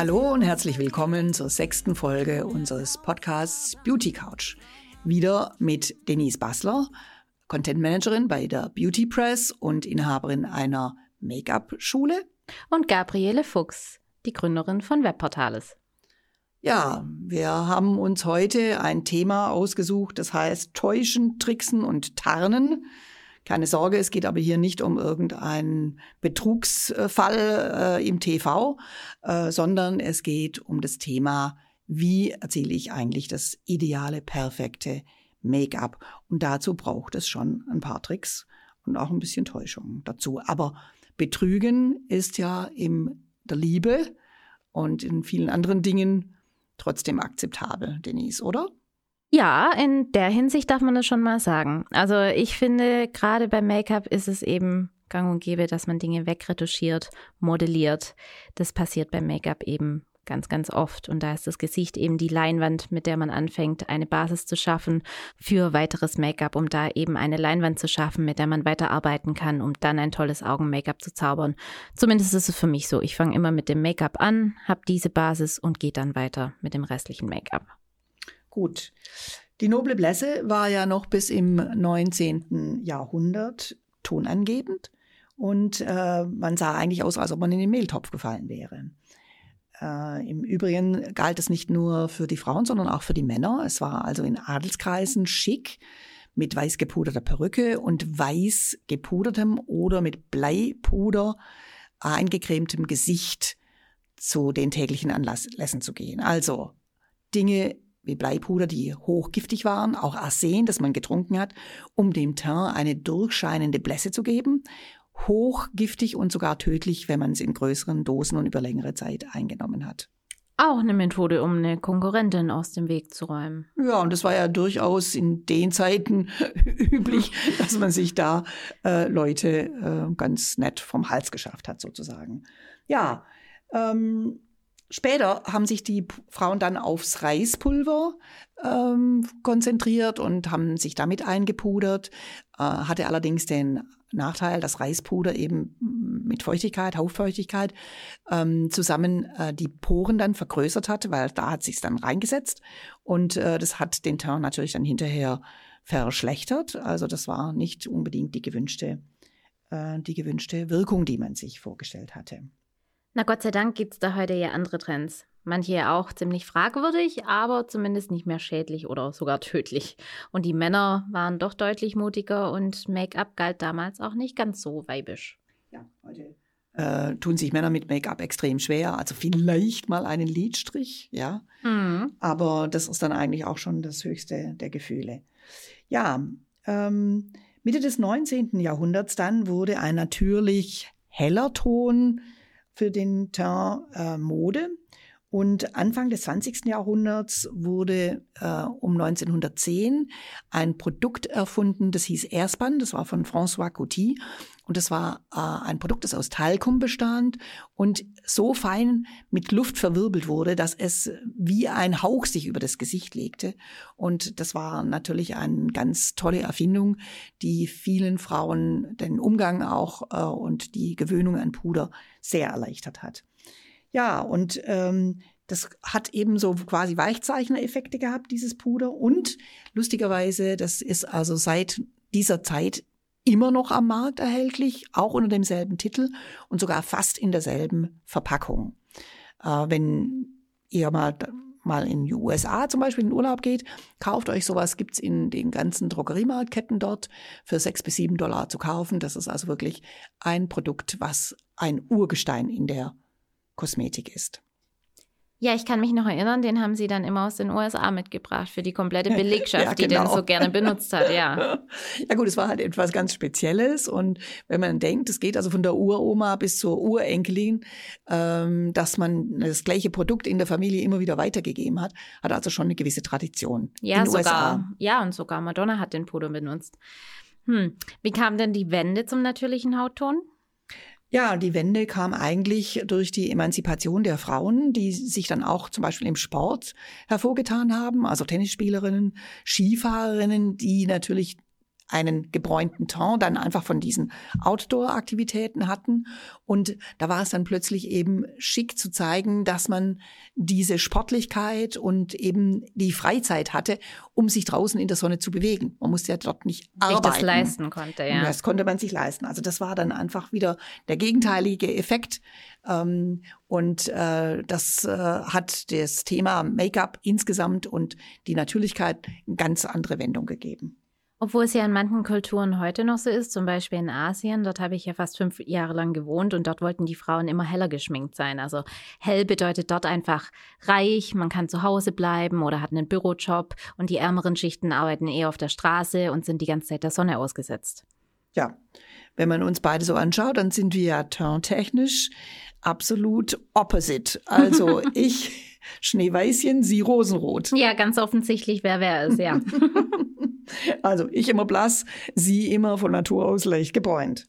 Hallo und herzlich willkommen zur sechsten Folge unseres Podcasts Beauty Couch. Wieder mit Denise Bassler, Content Managerin bei der Beauty Press und Inhaberin einer Make-up-Schule. Und Gabriele Fuchs, die Gründerin von Webportales. Ja, wir haben uns heute ein Thema ausgesucht, das heißt Täuschen, Tricksen und Tarnen. Keine Sorge, es geht aber hier nicht um irgendeinen Betrugsfall äh, im TV, äh, sondern es geht um das Thema, wie erziele ich eigentlich das ideale, perfekte Make-up. Und dazu braucht es schon ein paar Tricks und auch ein bisschen Täuschung dazu. Aber Betrügen ist ja in der Liebe und in vielen anderen Dingen trotzdem akzeptabel, Denise, oder? Ja, in der Hinsicht darf man das schon mal sagen. Also ich finde, gerade beim Make-up ist es eben gang und gäbe, dass man Dinge wegretuschiert, modelliert. Das passiert beim Make-up eben ganz, ganz oft. Und da ist das Gesicht eben die Leinwand, mit der man anfängt, eine Basis zu schaffen für weiteres Make-up, um da eben eine Leinwand zu schaffen, mit der man weiterarbeiten kann, um dann ein tolles Augen-Make-up zu zaubern. Zumindest ist es für mich so. Ich fange immer mit dem Make-up an, habe diese Basis und gehe dann weiter mit dem restlichen Make-up. Gut. Die noble Blässe war ja noch bis im 19. Jahrhundert tonangebend und äh, man sah eigentlich aus, als ob man in den Mehltopf gefallen wäre. Äh, Im Übrigen galt es nicht nur für die Frauen, sondern auch für die Männer. Es war also in Adelskreisen schick, mit weiß gepuderter Perücke und weiß gepudertem oder mit Bleipuder eingecremtem Gesicht zu den täglichen Anlässen zu gehen. Also Dinge wie Bleipuder, die hochgiftig waren, auch Arsen, das man getrunken hat, um dem Teint eine durchscheinende Blässe zu geben. Hochgiftig und sogar tödlich, wenn man es in größeren Dosen und über längere Zeit eingenommen hat. Auch eine Methode, um eine Konkurrentin aus dem Weg zu räumen. Ja, und das war ja durchaus in den Zeiten üblich, dass man sich da äh, Leute äh, ganz nett vom Hals geschafft hat, sozusagen. Ja, ähm, Später haben sich die Frauen dann aufs Reispulver ähm, konzentriert und haben sich damit eingepudert, äh, hatte allerdings den Nachteil, dass Reispuder eben mit Feuchtigkeit, Hauffeuchtigkeit ähm, zusammen äh, die Poren dann vergrößert hat, weil da hat sich's dann reingesetzt und äh, das hat den Teint natürlich dann hinterher verschlechtert. Also das war nicht unbedingt die gewünschte, äh, die gewünschte Wirkung, die man sich vorgestellt hatte. Na Gott sei Dank gibt es da heute ja andere Trends. Manche auch ziemlich fragwürdig, aber zumindest nicht mehr schädlich oder sogar tödlich. Und die Männer waren doch deutlich mutiger und Make-up galt damals auch nicht ganz so weibisch. Ja, heute äh, tun sich Männer mit Make-up extrem schwer. Also vielleicht mal einen Lidstrich, ja. Mhm. Aber das ist dann eigentlich auch schon das höchste der Gefühle. Ja, ähm, Mitte des 19. Jahrhunderts dann wurde ein natürlich heller Ton für den Teint äh, Mode. Und Anfang des 20. Jahrhunderts wurde äh, um 1910 ein Produkt erfunden, das hieß Airspan, das war von François Coty. Und das war äh, ein Produkt, das aus Talkum bestand und so fein mit Luft verwirbelt wurde, dass es wie ein Hauch sich über das Gesicht legte. Und das war natürlich eine ganz tolle Erfindung, die vielen Frauen den Umgang auch äh, und die Gewöhnung an Puder sehr erleichtert hat. Ja, und ähm, das hat eben so quasi Weichzeichner-Effekte gehabt, dieses Puder. Und lustigerweise, das ist also seit dieser Zeit immer noch am Markt erhältlich, auch unter demselben Titel und sogar fast in derselben Verpackung. Äh, wenn ihr mal mal in die USA zum Beispiel in Urlaub geht, kauft euch sowas, gibt's in den ganzen Drogeriemarktketten dort für sechs bis sieben Dollar zu kaufen. Das ist also wirklich ein Produkt, was ein Urgestein in der Kosmetik ist. Ja, ich kann mich noch erinnern, den haben sie dann immer aus den USA mitgebracht für die komplette Belegschaft, ja, genau. die den genau. so gerne benutzt hat, ja. Ja gut, es war halt etwas ganz Spezielles und wenn man denkt, es geht also von der Uroma bis zur Urenkelin, ähm, dass man das gleiche Produkt in der Familie immer wieder weitergegeben hat, hat also schon eine gewisse Tradition. Ja, in sogar. USA. Ja, und sogar Madonna hat den Puder benutzt. Hm. Wie kam denn die Wende zum natürlichen Hautton? Ja, die Wende kam eigentlich durch die Emanzipation der Frauen, die sich dann auch zum Beispiel im Sport hervorgetan haben, also Tennisspielerinnen, Skifahrerinnen, die natürlich einen gebräunten Ton dann einfach von diesen Outdoor-Aktivitäten hatten. Und da war es dann plötzlich eben schick zu zeigen, dass man diese Sportlichkeit und eben die Freizeit hatte, um sich draußen in der Sonne zu bewegen. Man musste ja dort nicht arbeiten. das leisten konnte, ja. Und das konnte man sich leisten. Also das war dann einfach wieder der gegenteilige Effekt. Ähm, und äh, das äh, hat das Thema Make-up insgesamt und die Natürlichkeit eine ganz andere Wendung gegeben. Obwohl es ja in manchen Kulturen heute noch so ist, zum Beispiel in Asien, dort habe ich ja fast fünf Jahre lang gewohnt und dort wollten die Frauen immer heller geschminkt sein. Also hell bedeutet dort einfach reich, man kann zu Hause bleiben oder hat einen Bürojob und die ärmeren Schichten arbeiten eher auf der Straße und sind die ganze Zeit der Sonne ausgesetzt. Ja, wenn man uns beide so anschaut, dann sind wir ja turntechnisch absolut opposite. Also ich Schneeweißchen, sie rosenrot. Ja, ganz offensichtlich, wer wer ist, ja. also ich immer blass, sie immer von Natur aus leicht gebräunt.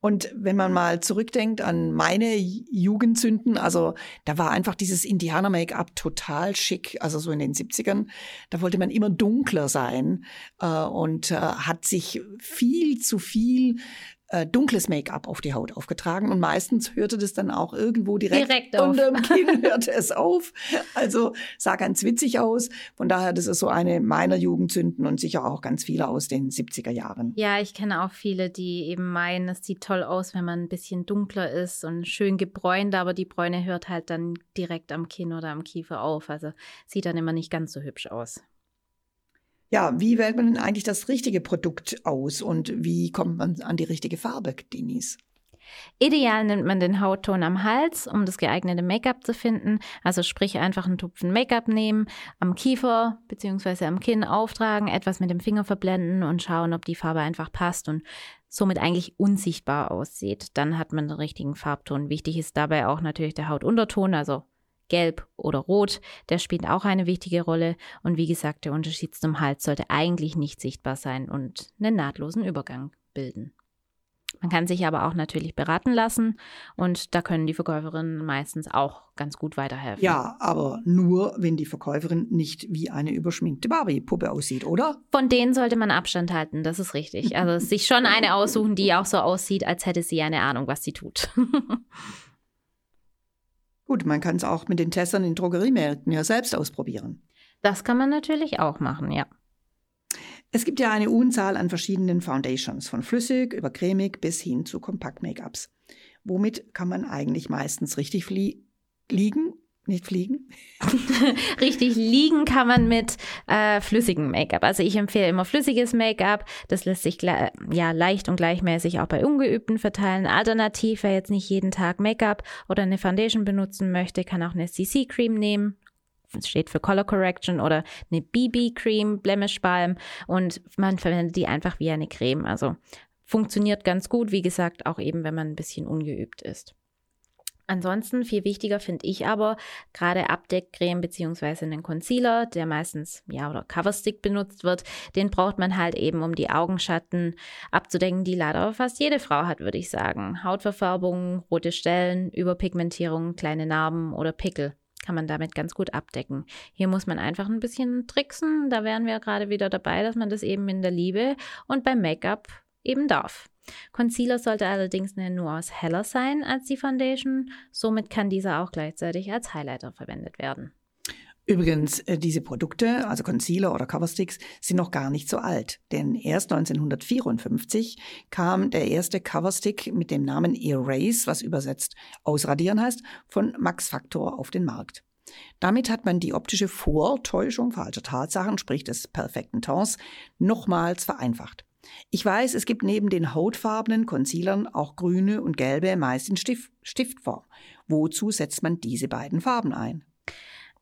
Und wenn man mal zurückdenkt an meine Jugendzünden, also da war einfach dieses Indianer-Make-up total schick, also so in den 70ern, da wollte man immer dunkler sein äh, und äh, hat sich viel zu viel äh, dunkles Make-up auf die Haut aufgetragen und meistens hörte das dann auch irgendwo direkt, direkt unter dem Kinn hörte es auf. Also sah ganz witzig aus. Von daher, das ist so eine meiner Jugendzünden und sicher auch ganz viele aus den 70er Jahren. Ja, ich kenne auch viele, die eben meinen, es sieht toll aus, wenn man ein bisschen dunkler ist und schön gebräunt, aber die Bräune hört halt dann direkt am Kinn oder am Kiefer auf. Also sieht dann immer nicht ganz so hübsch aus. Ja, wie wählt man denn eigentlich das richtige Produkt aus und wie kommt man an die richtige Farbe, Denise? Ideal nimmt man den Hautton am Hals, um das geeignete Make-up zu finden. Also sprich einfach einen Tupfen Make-up nehmen, am Kiefer bzw. am Kinn auftragen, etwas mit dem Finger verblenden und schauen, ob die Farbe einfach passt und somit eigentlich unsichtbar aussieht. Dann hat man den richtigen Farbton. Wichtig ist dabei auch natürlich der Hautunterton, also Gelb oder Rot, der spielt auch eine wichtige Rolle. Und wie gesagt, der Unterschied zum Hals sollte eigentlich nicht sichtbar sein und einen nahtlosen Übergang bilden. Man kann sich aber auch natürlich beraten lassen und da können die Verkäuferinnen meistens auch ganz gut weiterhelfen. Ja, aber nur, wenn die Verkäuferin nicht wie eine überschminkte Barbie-Puppe aussieht, oder? Von denen sollte man Abstand halten, das ist richtig. Also sich schon eine aussuchen, die auch so aussieht, als hätte sie eine Ahnung, was sie tut. Gut, man kann es auch mit den Testern in Drogeriemärkten ja selbst ausprobieren. Das kann man natürlich auch machen, ja. Es gibt ja eine Unzahl an verschiedenen Foundations, von flüssig über cremig bis hin zu Kompakt-Make-ups. Womit kann man eigentlich meistens richtig liegen nicht fliegen? Richtig liegen kann man mit äh, flüssigem Make-up. Also ich empfehle immer flüssiges Make-up. Das lässt sich ja leicht und gleichmäßig auch bei Ungeübten verteilen. Alternativ, wer jetzt nicht jeden Tag Make-up oder eine Foundation benutzen möchte, kann auch eine CC-Cream nehmen. Das steht für Color Correction oder eine BB-Cream, Blemish Balm und man verwendet die einfach wie eine Creme. Also funktioniert ganz gut, wie gesagt, auch eben, wenn man ein bisschen ungeübt ist. Ansonsten viel wichtiger finde ich aber gerade Abdeckcreme beziehungsweise einen Concealer, der meistens ja oder Coverstick benutzt wird. Den braucht man halt eben, um die Augenschatten abzudecken, die leider fast jede Frau hat, würde ich sagen. Hautverfärbungen, rote Stellen, Überpigmentierung, kleine Narben oder Pickel kann man damit ganz gut abdecken. Hier muss man einfach ein bisschen tricksen. Da wären wir gerade wieder dabei, dass man das eben in der Liebe und beim Make-up eben darf. Concealer sollte allerdings eine Nuance heller sein als die Foundation, somit kann dieser auch gleichzeitig als Highlighter verwendet werden. Übrigens, äh, diese Produkte, also Concealer oder Coversticks, sind noch gar nicht so alt, denn erst 1954 kam der erste Coverstick mit dem Namen Erase, was übersetzt ausradieren heißt, von Max Factor auf den Markt. Damit hat man die optische Vortäuschung falscher Tatsachen, sprich des perfekten Tons, nochmals vereinfacht. Ich weiß, es gibt neben den hautfarbenen Concealern auch grüne und gelbe, meist in Stift, Stiftform. Wozu setzt man diese beiden Farben ein?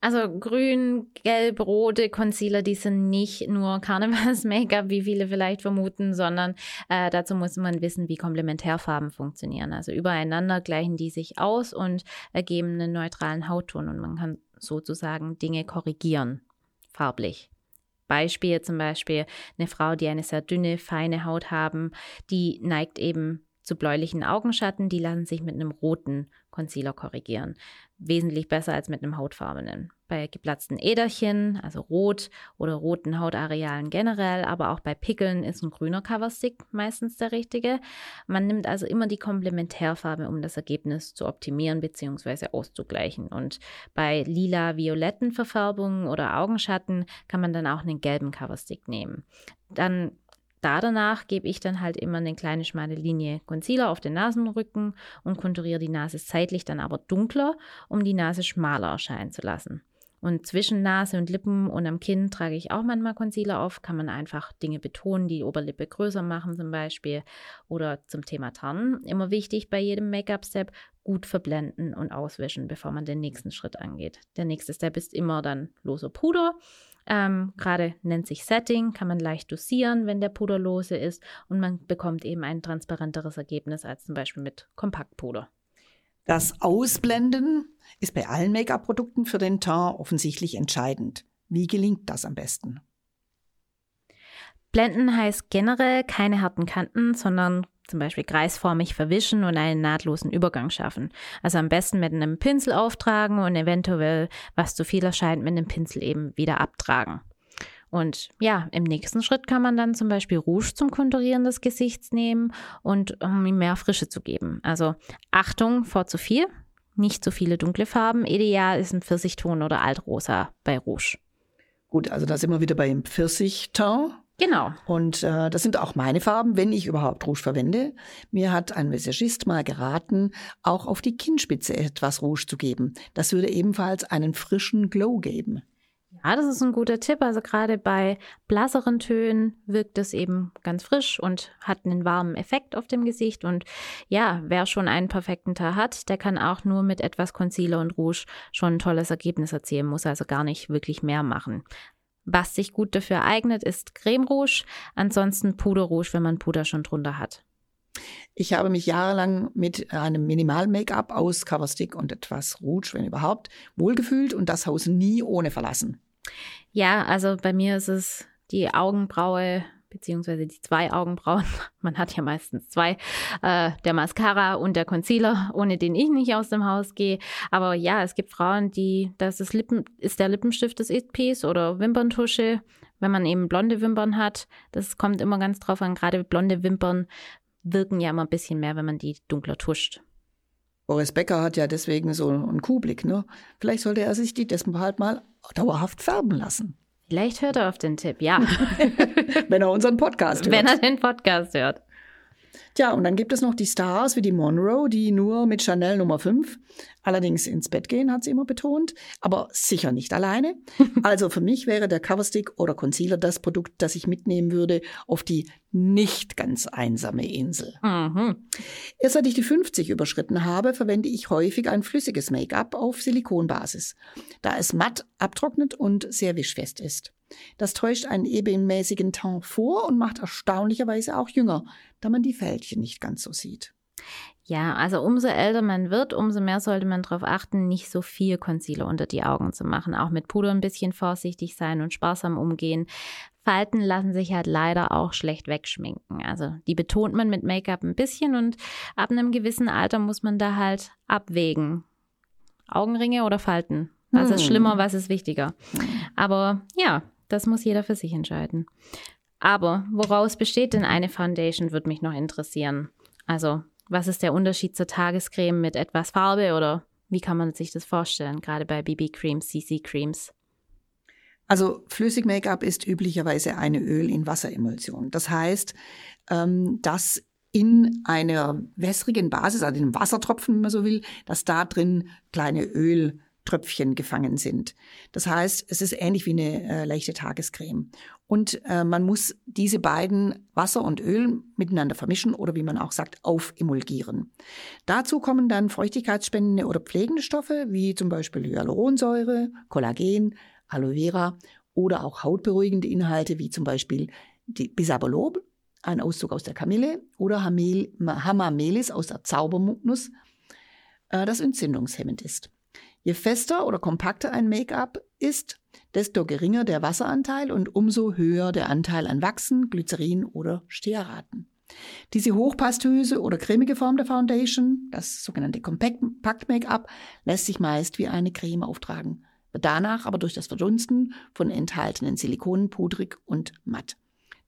Also grün, gelb, rote Concealer, die sind nicht nur Karnevals-Make-up, wie viele vielleicht vermuten, sondern äh, dazu muss man wissen, wie Komplementärfarben funktionieren. Also übereinander gleichen die sich aus und ergeben einen neutralen Hautton und man kann sozusagen Dinge korrigieren, farblich. Beispiel zum Beispiel eine Frau, die eine sehr dünne, feine Haut haben, die neigt eben zu bläulichen Augenschatten, die lassen sich mit einem roten Concealer korrigieren. Wesentlich besser als mit einem hautfarbenen. Bei geplatzten Äderchen, also rot oder roten Hautarealen generell, aber auch bei Pickeln ist ein grüner Coverstick meistens der richtige. Man nimmt also immer die Komplementärfarbe, um das Ergebnis zu optimieren bzw. auszugleichen. Und bei lila-violetten Verfärbungen oder Augenschatten kann man dann auch einen gelben Coverstick nehmen. Dann da danach gebe ich dann halt immer eine kleine schmale Linie Concealer auf den Nasenrücken und konturiere die Nase seitlich dann aber dunkler, um die Nase schmaler erscheinen zu lassen. Und zwischen Nase und Lippen und am Kinn trage ich auch manchmal Concealer auf. Kann man einfach Dinge betonen, die Oberlippe größer machen zum Beispiel. Oder zum Thema Tarnen. Immer wichtig bei jedem Make-up-Step, gut verblenden und auswischen, bevor man den nächsten Schritt angeht. Der nächste Step ist immer dann loser Puder. Ähm, Gerade nennt sich Setting, kann man leicht dosieren, wenn der Puder lose ist und man bekommt eben ein transparenteres Ergebnis als zum Beispiel mit Kompaktpuder. Das Ausblenden ist bei allen Make-up-Produkten für den Teint offensichtlich entscheidend. Wie gelingt das am besten? Blenden heißt generell keine harten Kanten, sondern zum Beispiel kreisförmig verwischen und einen nahtlosen Übergang schaffen. Also am besten mit einem Pinsel auftragen und eventuell, was zu viel erscheint, mit einem Pinsel eben wieder abtragen. Und ja, im nächsten Schritt kann man dann zum Beispiel Rouge zum Konturieren des Gesichts nehmen und um ihm mehr Frische zu geben. Also Achtung vor zu viel, nicht zu viele dunkle Farben. Ideal ist ein Pfirsichton oder Altrosa bei Rouge. Gut, also da sind wir wieder beim Pfirsichton. Genau. Und äh, das sind auch meine Farben, wenn ich überhaupt Rouge verwende. Mir hat ein Visagist mal geraten, auch auf die Kinnspitze etwas Rouge zu geben. Das würde ebenfalls einen frischen Glow geben. Ja, das ist ein guter Tipp. Also gerade bei blasseren Tönen wirkt es eben ganz frisch und hat einen warmen Effekt auf dem Gesicht. Und ja, wer schon einen perfekten Tag hat, der kann auch nur mit etwas Concealer und Rouge schon ein tolles Ergebnis erzielen, muss also gar nicht wirklich mehr machen. Was sich gut dafür eignet, ist Creme Rouge, ansonsten Puder Rouge, wenn man Puder schon drunter hat. Ich habe mich jahrelang mit einem Minimal-Make-up aus Coverstick und etwas Rouge, wenn überhaupt, wohlgefühlt und das Haus nie ohne verlassen. Ja, also bei mir ist es die Augenbraue beziehungsweise die zwei Augenbrauen. Man hat ja meistens zwei, äh, der Mascara und der Concealer, ohne den ich nicht aus dem Haus gehe. Aber ja, es gibt Frauen, die, das ist Lippen, ist der Lippenstift des It-Piece oder Wimperntusche, wenn man eben blonde Wimpern hat. Das kommt immer ganz drauf an. Gerade blonde Wimpern wirken ja immer ein bisschen mehr, wenn man die dunkler tuscht. Boris Becker hat ja deswegen so einen Kuhblick, ne? Vielleicht sollte er sich die deshalb mal dauerhaft färben lassen. Vielleicht hört er auf den Tipp, ja. Wenn er unseren Podcast hört. Wenn er den Podcast hört. Tja, und dann gibt es noch die Stars wie die Monroe, die nur mit Chanel Nummer 5 allerdings ins Bett gehen, hat sie immer betont, aber sicher nicht alleine. Also für mich wäre der Coverstick oder Concealer das Produkt, das ich mitnehmen würde auf die nicht ganz einsame Insel. Mhm. Erst seit ich die 50 überschritten habe, verwende ich häufig ein flüssiges Make-up auf Silikonbasis, da es matt abtrocknet und sehr wischfest ist. Das täuscht einen ebenmäßigen Teint vor und macht erstaunlicherweise auch jünger, da man die Fältchen nicht ganz so sieht. Ja, also umso älter man wird, umso mehr sollte man darauf achten, nicht so viel Concealer unter die Augen zu machen. Auch mit Puder ein bisschen vorsichtig sein und sparsam umgehen. Falten lassen sich halt leider auch schlecht wegschminken. Also die betont man mit Make-up ein bisschen und ab einem gewissen Alter muss man da halt abwägen. Augenringe oder Falten? Was hm. ist schlimmer, was ist wichtiger? Aber ja, das muss jeder für sich entscheiden. Aber woraus besteht denn eine Foundation, würde mich noch interessieren. Also, was ist der Unterschied zur Tagescreme mit etwas Farbe oder wie kann man sich das vorstellen, gerade bei BB-Creams, CC-Creams? Also flüssig Make-up ist üblicherweise eine Öl in Wasseremulsion. Das heißt, ähm, dass in einer wässrigen Basis, also in einem Wassertropfen, wenn man so will, dass da drin kleine Öl Tröpfchen gefangen sind. Das heißt, es ist ähnlich wie eine äh, leichte Tagescreme. Und äh, man muss diese beiden Wasser und Öl miteinander vermischen oder wie man auch sagt, aufemulgieren. Dazu kommen dann feuchtigkeitsspendende oder pflegende Stoffe wie zum Beispiel Hyaluronsäure, Kollagen, Aloe Vera oder auch hautberuhigende Inhalte wie zum Beispiel die Bisabolol, ein Auszug aus der Kamille, oder Hamamelis aus der Zaubernuss, äh, das entzündungshemmend ist. Je fester oder kompakter ein Make-up ist, desto geringer der Wasseranteil und umso höher der Anteil an Wachsen, Glycerin oder Stearaten. Diese hochpastöse oder cremige Form der Foundation, das sogenannte Compact Make-up, lässt sich meist wie eine Creme auftragen, wird danach aber durch das Verdunsten von enthaltenen Silikonen pudrig und matt.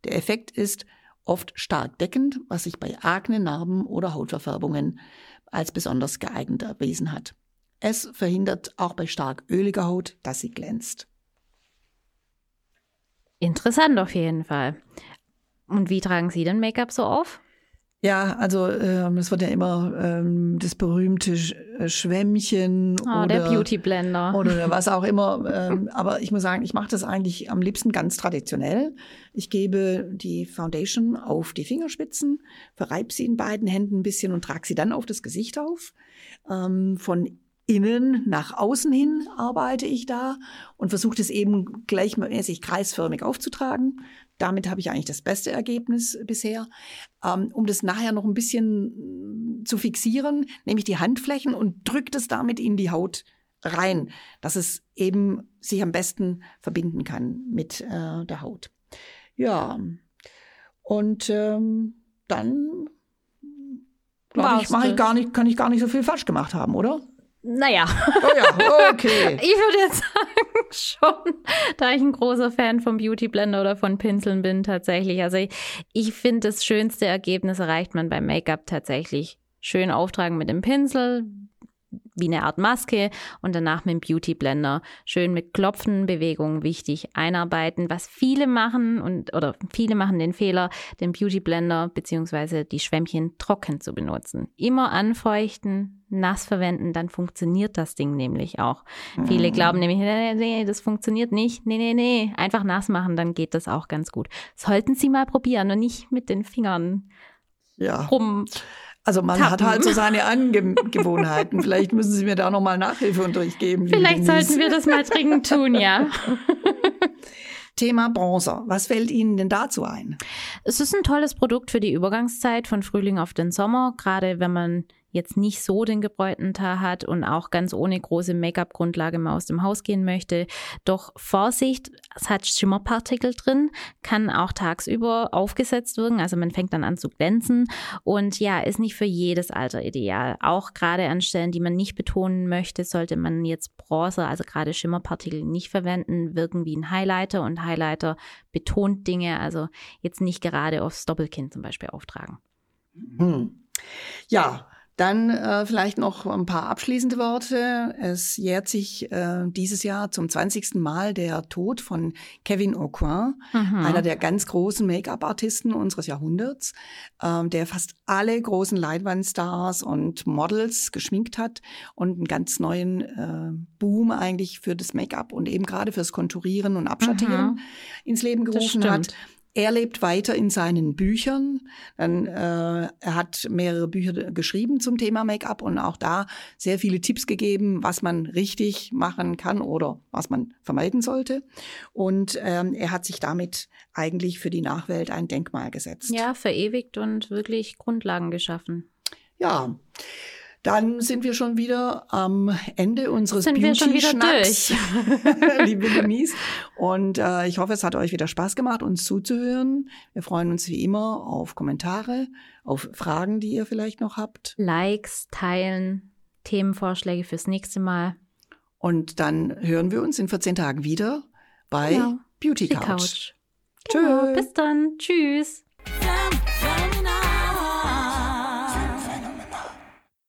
Der Effekt ist oft stark deckend, was sich bei Akne, Narben oder Hautverfärbungen als besonders geeignet erwiesen hat. Es verhindert auch bei stark öliger Haut, dass sie glänzt. Interessant auf jeden Fall. Und wie tragen Sie denn Make-up so auf? Ja, also ähm, es wird ja immer ähm, das berühmte Sch äh, Schwämmchen oh, oder der Beauty Blender oder was auch immer. Ähm, aber ich muss sagen, ich mache das eigentlich am liebsten ganz traditionell. Ich gebe die Foundation auf die Fingerspitzen, verreibe sie in beiden Händen ein bisschen und trage sie dann auf das Gesicht auf. Ähm, von innen nach außen hin arbeite ich da und versuche das eben gleichmäßig kreisförmig aufzutragen. Damit habe ich eigentlich das beste Ergebnis bisher. Ähm, um das nachher noch ein bisschen zu fixieren, nehme ich die Handflächen und drücke das damit in die Haut rein, dass es eben sich am besten verbinden kann mit äh, der Haut. Ja, und ähm, dann glaube ich, mache ich gar nicht, kann ich gar nicht so viel falsch gemacht haben, oder? Naja. Oh ja, okay. ich würde jetzt sagen, schon, da ich ein großer Fan vom Beauty Blender oder von Pinseln bin, tatsächlich. Also ich, ich finde, das schönste Ergebnis erreicht man beim Make-up tatsächlich. Schön auftragen mit dem Pinsel, wie eine Art Maske und danach mit dem Beauty Blender schön mit klopfenden Bewegungen wichtig einarbeiten, was viele machen und oder viele machen den Fehler, den Beauty Blender beziehungsweise die Schwämmchen trocken zu benutzen. Immer anfeuchten, nass verwenden, dann funktioniert das Ding nämlich auch. Mhm. Viele glauben nämlich, nee, nee, das funktioniert nicht. Nee, nee, nee, einfach nass machen, dann geht das auch ganz gut. Sollten Sie mal probieren und nicht mit den Fingern ja. rum also man Tappen. hat halt so seine Angewohnheiten. Vielleicht müssen Sie mir da nochmal Nachhilfeunterricht geben. Vielleicht sollten wir das mal dringend tun, ja. Thema Bronzer. Was fällt Ihnen denn dazu ein? Es ist ein tolles Produkt für die Übergangszeit von Frühling auf den Sommer, gerade wenn man jetzt nicht so den gebräunten Tar hat und auch ganz ohne große Make-up-Grundlage mal aus dem Haus gehen möchte. Doch Vorsicht, es hat Schimmerpartikel drin, kann auch tagsüber aufgesetzt wirken, also man fängt dann an zu glänzen und ja, ist nicht für jedes Alter ideal. Auch gerade an Stellen, die man nicht betonen möchte, sollte man jetzt Bronzer, also gerade Schimmerpartikel nicht verwenden, wirken wie ein Highlighter und Highlighter betont Dinge, also jetzt nicht gerade aufs Doppelkinn zum Beispiel auftragen. Hm. Ja, dann äh, vielleicht noch ein paar abschließende Worte. Es jährt sich äh, dieses Jahr zum 20. Mal der Tod von Kevin Aucoin, mhm. einer der ganz großen Make-up-Artisten unseres Jahrhunderts, äh, der fast alle großen Leinwandstars und Models geschminkt hat und einen ganz neuen äh, Boom eigentlich für das Make-up und eben gerade fürs Konturieren und Abschattieren mhm. ins Leben gerufen hat. Er lebt weiter in seinen Büchern. Dann, äh, er hat mehrere Bücher geschrieben zum Thema Make-up und auch da sehr viele Tipps gegeben, was man richtig machen kann oder was man vermeiden sollte. Und ähm, er hat sich damit eigentlich für die Nachwelt ein Denkmal gesetzt. Ja, verewigt und wirklich Grundlagen geschaffen. Ja. Dann sind wir schon wieder am Ende unseres sind Beauty wir schon wieder durch. liebe Denise. Und äh, ich hoffe, es hat euch wieder Spaß gemacht, uns zuzuhören. Wir freuen uns wie immer auf Kommentare, auf Fragen, die ihr vielleicht noch habt. Likes, teilen, Themenvorschläge fürs nächste Mal. Und dann hören wir uns in 14 Tagen wieder bei genau. Beauty Couch. Couch. Genau. Tschüss. Bis dann. Tschüss.